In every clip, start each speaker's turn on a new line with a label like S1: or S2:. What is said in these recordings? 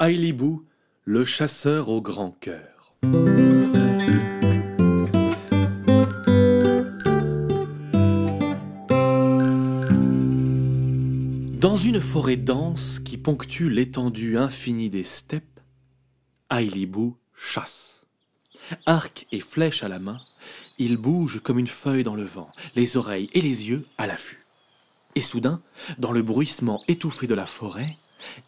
S1: Ailibou, le chasseur au grand cœur. Dans une forêt dense qui ponctue l'étendue infinie des steppes, Ailibou chasse. Arc et flèche à la main, il bouge comme une feuille dans le vent, les oreilles et les yeux à l'affût. Et soudain, dans le bruissement étouffé de la forêt,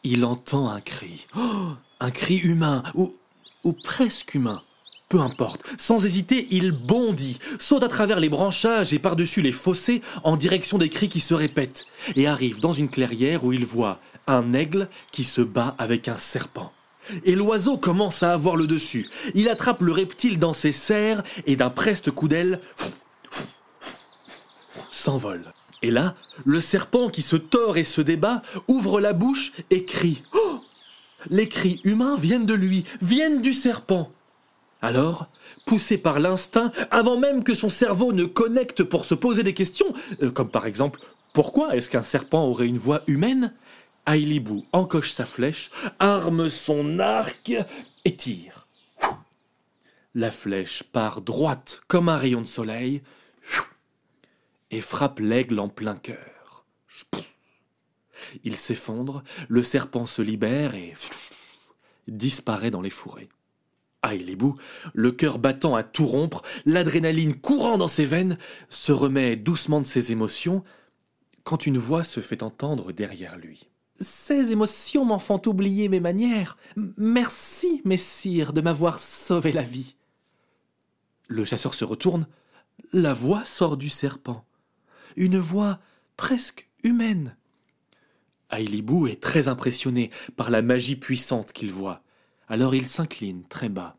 S1: il entend un cri. Oh, un cri humain, ou, ou presque humain. Peu importe, sans hésiter, il bondit, saute à travers les branchages et par-dessus les fossés en direction des cris qui se répètent, et arrive dans une clairière où il voit un aigle qui se bat avec un serpent. Et l'oiseau commence à avoir le dessus. Il attrape le reptile dans ses serres et d'un preste coup d'aile s'envole. Et là, le serpent qui se tord et se débat ouvre la bouche et crie. Oh Les cris humains viennent de lui, viennent du serpent. Alors, poussé par l'instinct, avant même que son cerveau ne connecte pour se poser des questions, euh, comme par exemple pourquoi est-ce qu'un serpent aurait une voix humaine Ailibou encoche sa flèche, arme son arc et tire. La flèche part droite comme un rayon de soleil et frappe l'aigle en plein cœur. Il s'effondre, le serpent se libère et disparaît dans les fourrés. Ailibou, le cœur battant à tout rompre, l'adrénaline courant dans ses veines, se remet doucement de ses émotions quand une voix se fait entendre derrière lui. Ces émotions m'en font oublier mes manières. Merci, messire, de m'avoir sauvé la vie. Le chasseur se retourne. La voix sort du serpent. Une voix presque humaine. Ailibou est très impressionné par la magie puissante qu'il voit. Alors il s'incline très bas.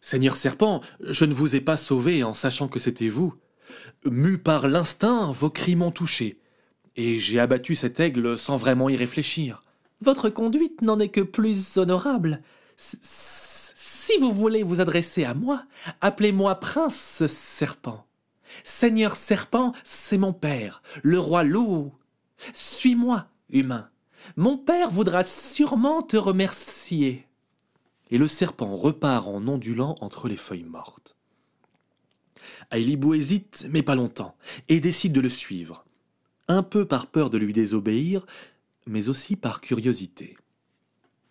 S1: Seigneur serpent, je ne vous ai pas sauvé en sachant que c'était vous. Mu par l'instinct, vos cris m'ont touché et j'ai abattu cet aigle sans vraiment y réfléchir. Votre conduite n'en est que plus honorable. Si vous voulez vous adresser à moi, appelez-moi prince serpent. Seigneur serpent, c'est mon père, le roi loup. Suis-moi, humain. Mon père voudra sûrement te remercier. Et le serpent repart en ondulant entre les feuilles mortes. Ailibou hésite, mais pas longtemps, et décide de le suivre un peu par peur de lui désobéir, mais aussi par curiosité.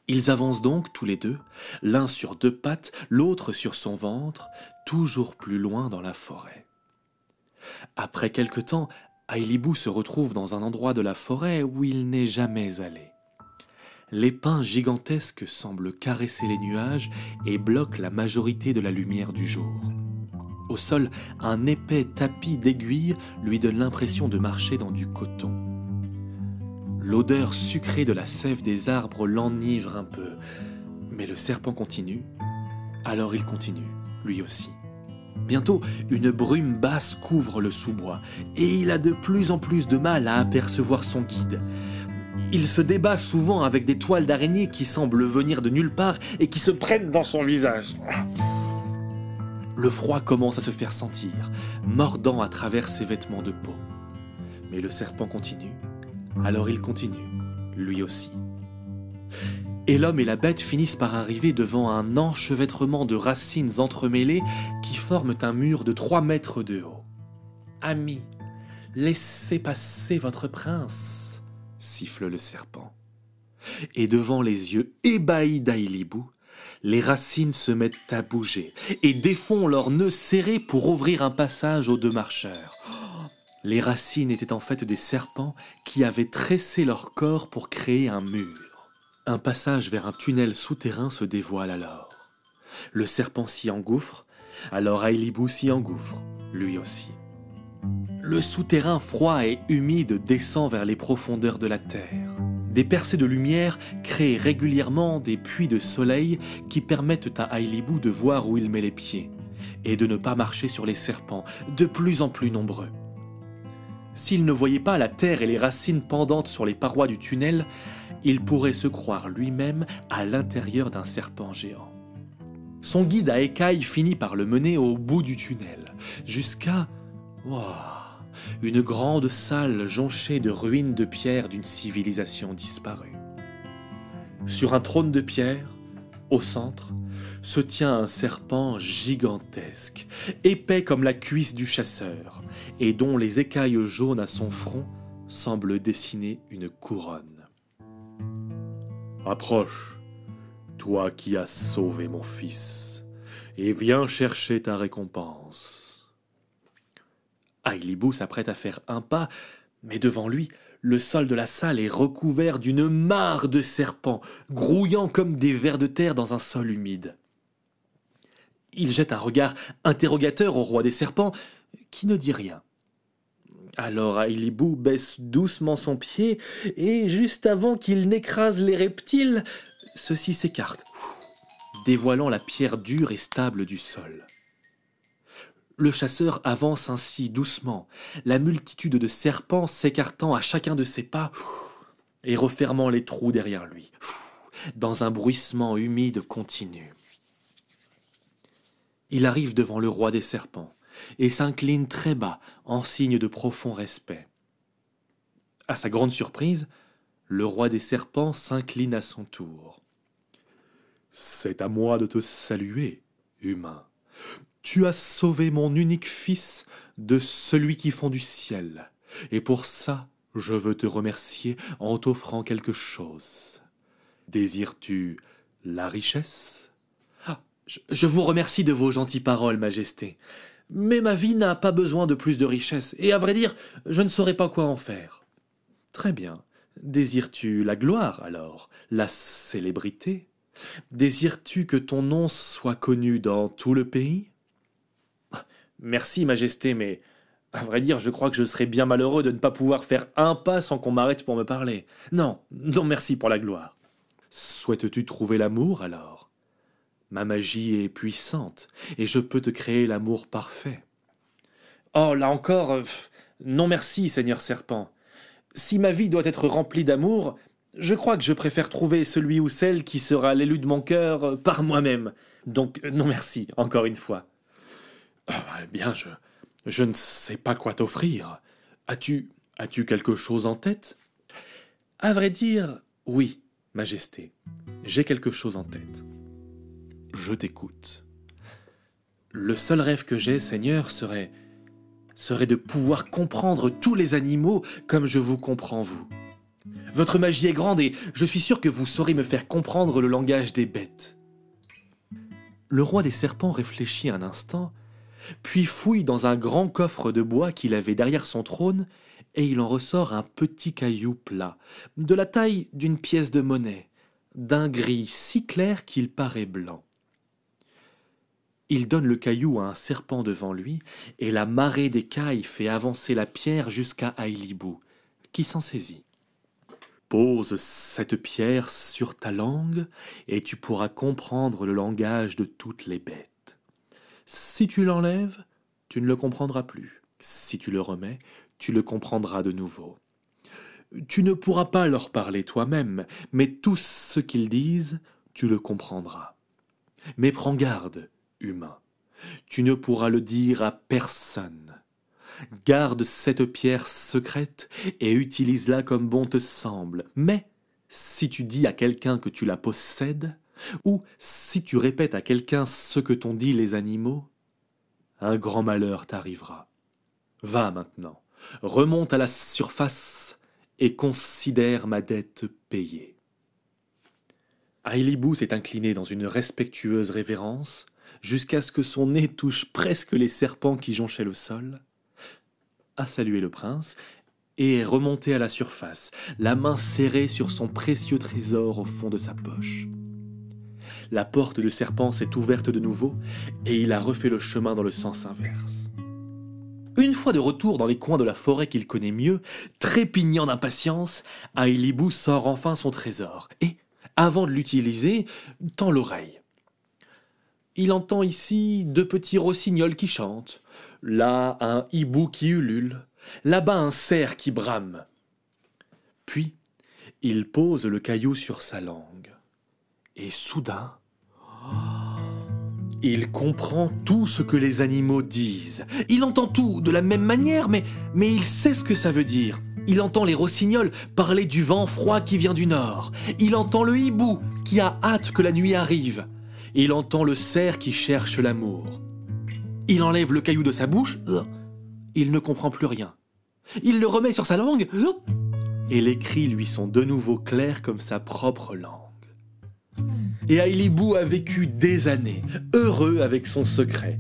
S1: Ils avancent donc tous les deux, l'un sur deux pattes, l'autre sur son ventre, toujours plus loin dans la forêt. Après quelque temps, Ailibou se retrouve dans un endroit de la forêt où il n'est jamais allé. Les pins gigantesques semblent caresser les nuages et bloquent la majorité de la lumière du jour. Au sol, un épais tapis d'aiguilles lui donne l'impression de marcher dans du coton. L'odeur sucrée de la sève des arbres l'enivre un peu. Mais le serpent continue. Alors il continue, lui aussi. Bientôt, une brume basse couvre le sous-bois, et il a de plus en plus de mal à apercevoir son guide. Il se débat souvent avec des toiles d'araignée qui semblent venir de nulle part et qui se prennent dans son visage. Le froid commence à se faire sentir, mordant à travers ses vêtements de peau. Mais le serpent continue, alors il continue, lui aussi. Et l'homme et la bête finissent par arriver devant un enchevêtrement de racines entremêlées un mur de trois mètres de haut. Ami, laissez passer votre prince, siffle le serpent. Et devant les yeux ébahis d'Ailibou, les racines se mettent à bouger et défont leurs nœuds serrés pour ouvrir un passage aux deux marcheurs. Les racines étaient en fait des serpents qui avaient tressé leur corps pour créer un mur. Un passage vers un tunnel souterrain se dévoile alors. Le serpent s'y engouffre, alors Ailibou s'y engouffre, lui aussi. Le souterrain froid et humide descend vers les profondeurs de la terre. Des percées de lumière créent régulièrement des puits de soleil qui permettent à Ailibou de voir où il met les pieds et de ne pas marcher sur les serpents, de plus en plus nombreux. S'il ne voyait pas la terre et les racines pendantes sur les parois du tunnel, il pourrait se croire lui-même à l'intérieur d'un serpent géant. Son guide à écailles finit par le mener au bout du tunnel, jusqu'à une grande salle jonchée de ruines de pierre d'une civilisation disparue. Sur un trône de pierre, au centre, se tient un serpent gigantesque, épais comme la cuisse du chasseur, et dont les écailles jaunes à son front semblent dessiner une couronne. Approche, toi qui as sauvé mon fils, et viens chercher ta récompense. Ailibou s'apprête à faire un pas, mais devant lui, le sol de la salle est recouvert d'une mare de serpents, grouillant comme des vers de terre dans un sol humide. Il jette un regard interrogateur au roi des serpents, qui ne dit rien. Alors Ailibou baisse doucement son pied, et juste avant qu'il n'écrase les reptiles, ceux-ci s'écartent, dévoilant la pierre dure et stable du sol. Le chasseur avance ainsi doucement, la multitude de serpents s'écartant à chacun de ses pas et refermant les trous derrière lui, dans un bruissement humide continu. Il arrive devant le roi des serpents et s'incline très bas en signe de profond respect. À sa grande surprise, le roi des serpents s'incline à son tour. C'est à moi de te saluer, humain. Tu as sauvé mon unique fils de celui qui fond du ciel, et pour ça je veux te remercier en t'offrant quelque chose. Désires-tu la richesse? Ah, je, vous remercie de vos gentilles paroles, Majesté. Mais ma vie n'a pas besoin de plus de richesse, et à vrai dire, je ne saurais pas quoi en faire. Très bien. Désires-tu la gloire, alors? La célébrité? Désires-tu que ton nom soit connu dans tout le pays? Merci, Majesté, mais à vrai dire, je crois que je serais bien malheureux de ne pas pouvoir faire un pas sans qu'on m'arrête pour me parler. Non, non merci pour la gloire. Souhaites-tu trouver l'amour alors? Ma magie est puissante, et je peux te créer l'amour parfait. Oh, là encore, euh, non merci, Seigneur Serpent. Si ma vie doit être remplie d'amour, je crois que je préfère trouver celui ou celle qui sera l'élu de mon cœur euh, par moi-même. Donc, euh, non merci, encore une fois. Ah, bien, je, je ne sais pas quoi t'offrir. As-tu, as-tu quelque chose en tête? À vrai dire, oui, Majesté, j'ai quelque chose en tête. Je t'écoute. Le seul rêve que j'ai, Seigneur, serait de pouvoir comprendre tous les animaux comme je vous comprends vous. Votre magie est grande et je suis sûr que vous saurez me faire comprendre le langage des bêtes. Le roi des serpents réfléchit un instant puis fouille dans un grand coffre de bois qu'il avait derrière son trône, et il en ressort un petit caillou plat, de la taille d'une pièce de monnaie, d'un gris si clair qu'il paraît blanc. Il donne le caillou à un serpent devant lui, et la marée d'écailles fait avancer la pierre jusqu'à Ailibou, qui s'en saisit? Pose cette pierre sur ta langue, et tu pourras comprendre le langage de toutes les bêtes. Si tu l'enlèves, tu ne le comprendras plus. Si tu le remets, tu le comprendras de nouveau. Tu ne pourras pas leur parler toi-même, mais tout ce qu'ils disent, tu le comprendras. Mais prends garde, tu ne pourras le dire à personne. Garde cette pierre secrète et utilise-la comme bon te semble. Mais si tu dis à quelqu'un que tu la possèdes, ou si tu répètes à quelqu'un ce que t'ont dit les animaux, un grand malheur t'arrivera. Va maintenant, remonte à la surface et considère ma dette payée. Ailibou s'est incliné dans une respectueuse révérence jusqu'à ce que son nez touche presque les serpents qui jonchaient le sol, a salué le prince et est remonté à la surface, la main serrée sur son précieux trésor au fond de sa poche la porte de serpent s'est ouverte de nouveau, et il a refait le chemin dans le sens inverse. Une fois de retour dans les coins de la forêt qu'il connaît mieux, trépignant d'impatience, Ailibou sort enfin son trésor, et, avant de l'utiliser, tend l'oreille. Il entend ici deux petits rossignols qui chantent, là un hibou qui ulule, là-bas un cerf qui brame. Puis, il pose le caillou sur sa langue. Et soudain, il comprend tout ce que les animaux disent. Il entend tout de la même manière, mais, mais il sait ce que ça veut dire. Il entend les rossignols parler du vent froid qui vient du nord. Il entend le hibou qui a hâte que la nuit arrive. Il entend le cerf qui cherche l'amour. Il enlève le caillou de sa bouche. Il ne comprend plus rien. Il le remet sur sa langue. Et les cris lui sont de nouveau clairs comme sa propre langue. Et Ailibou a vécu des années, heureux avec son secret.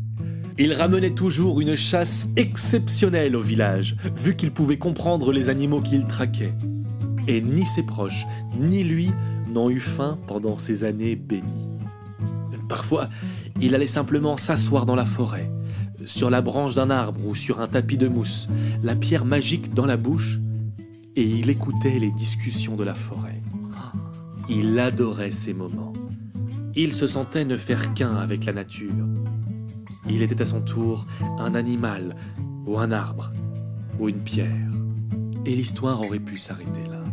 S1: Il ramenait toujours une chasse exceptionnelle au village, vu qu'il pouvait comprendre les animaux qu'il traquait. Et ni ses proches, ni lui n'ont eu faim pendant ces années bénies. Parfois, il allait simplement s'asseoir dans la forêt, sur la branche d'un arbre ou sur un tapis de mousse, la pierre magique dans la bouche, et il écoutait les discussions de la forêt. Il adorait ces moments. Il se sentait ne faire qu'un avec la nature. Il était à son tour un animal, ou un arbre, ou une pierre. Et l'histoire aurait pu s'arrêter là.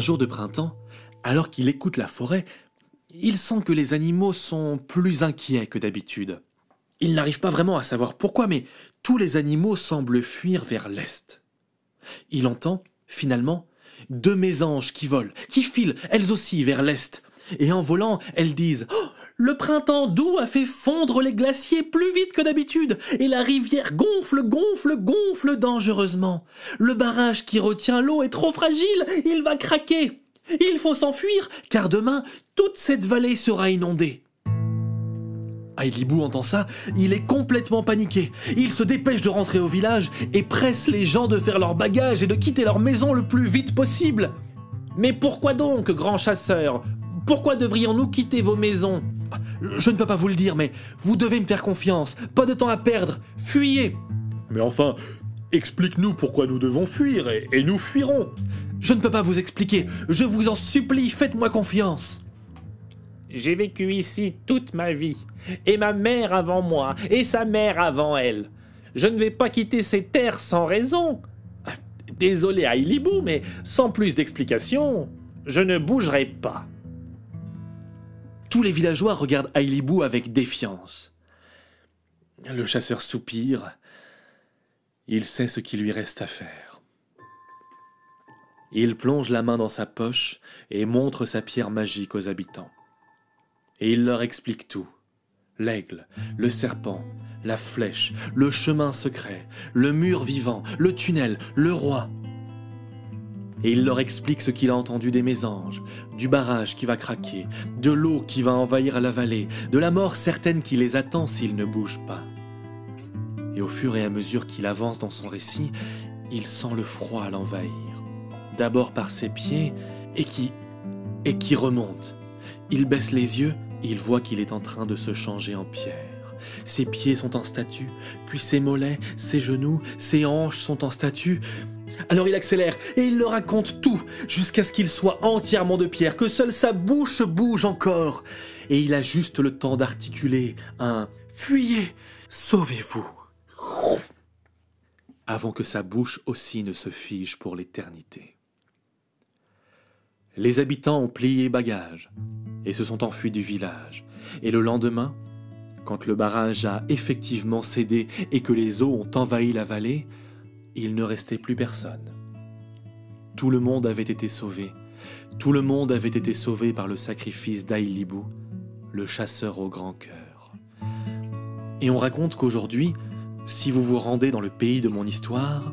S1: Un jour de printemps, alors qu'il écoute la forêt, il sent que les animaux sont plus inquiets que d'habitude. Il n'arrive pas vraiment à savoir pourquoi, mais tous les animaux semblent fuir vers l'est. Il entend, finalement, deux mésanges qui volent, qui filent, elles aussi, vers l'est. Et en volant, elles disent oh, Le printemps doux a fait fondre les glaciers plus vite que d'habitude, et la rivière gonfle, gonfle, gonfle dangereusement. Le barrage qui retient l'eau est trop fragile, il va craquer. Il faut s'enfuir, car demain, toute cette vallée sera inondée. Ailibou entend ça, il est complètement paniqué. Il se dépêche de rentrer au village et presse les gens de faire leur bagage et de quitter leur maison le plus vite possible. Mais pourquoi donc, grand chasseur? Pourquoi devrions-nous quitter vos maisons? Je ne peux pas vous le dire, mais vous devez me faire confiance. Pas de temps à perdre. Fuyez
S2: Mais enfin, explique-nous pourquoi nous devons fuir et, et nous fuirons.
S1: Je ne peux pas vous expliquer. Je vous en supplie, faites-moi confiance.
S3: J'ai vécu ici toute ma vie, et ma mère avant moi, et sa mère avant elle. Je ne vais pas quitter ces terres sans raison. Désolé à Ilibou, mais sans plus d'explications, je ne bougerai pas.
S1: Tous les villageois regardent Ailibou avec défiance. Le chasseur soupire. Il sait ce qu'il lui reste à faire. Il plonge la main dans sa poche et montre sa pierre magique aux habitants et il leur explique tout. L'aigle, le serpent, la flèche, le chemin secret, le mur vivant, le tunnel, le roi. Et il leur explique ce qu'il a entendu des mésanges, du barrage qui va craquer, de l'eau qui va envahir la vallée, de la mort certaine qui les attend s'ils ne bougent pas. Et au fur et à mesure qu'il avance dans son récit, il sent le froid l'envahir, d'abord par ses pieds, et qui... et qui remonte. Il baisse les yeux il voit qu'il est en train de se changer en pierre. Ses pieds sont en statue, puis ses mollets, ses genoux, ses hanches sont en statue. Alors il accélère et il leur raconte tout jusqu'à ce qu'il soit entièrement de pierre, que seule sa bouche bouge encore. Et il a juste le temps d'articuler un Fuyez, sauvez-vous avant que sa bouche aussi ne se fige pour l'éternité. Les habitants ont plié bagages et se sont enfuis du village. Et le lendemain, quand le barrage a effectivement cédé et que les eaux ont envahi la vallée, il ne restait plus personne. Tout le monde avait été sauvé. Tout le monde avait été sauvé par le sacrifice d'Aïlibou, le chasseur au grand cœur. Et on raconte qu'aujourd'hui, si vous vous rendez dans le pays de mon histoire,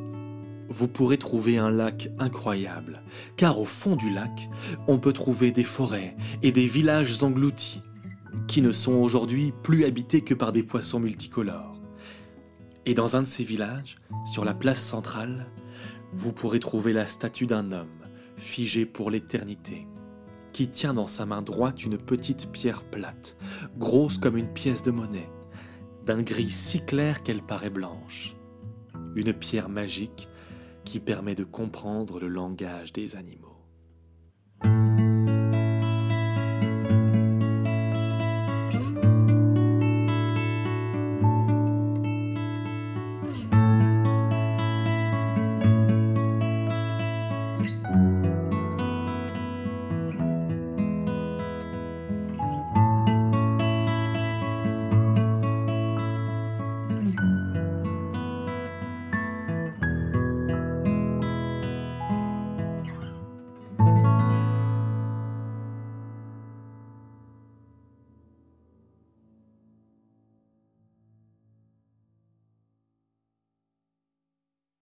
S1: vous pourrez trouver un lac incroyable, car au fond du lac, on peut trouver des forêts et des villages engloutis, qui ne sont aujourd'hui plus habités que par des poissons multicolores. Et dans un de ces villages, sur la place centrale, vous pourrez trouver la statue d'un homme, figé pour l'éternité, qui tient dans sa main droite une petite pierre plate, grosse comme une pièce de monnaie, d'un gris si clair qu'elle paraît blanche. Une pierre magique qui permet de comprendre le langage des animaux.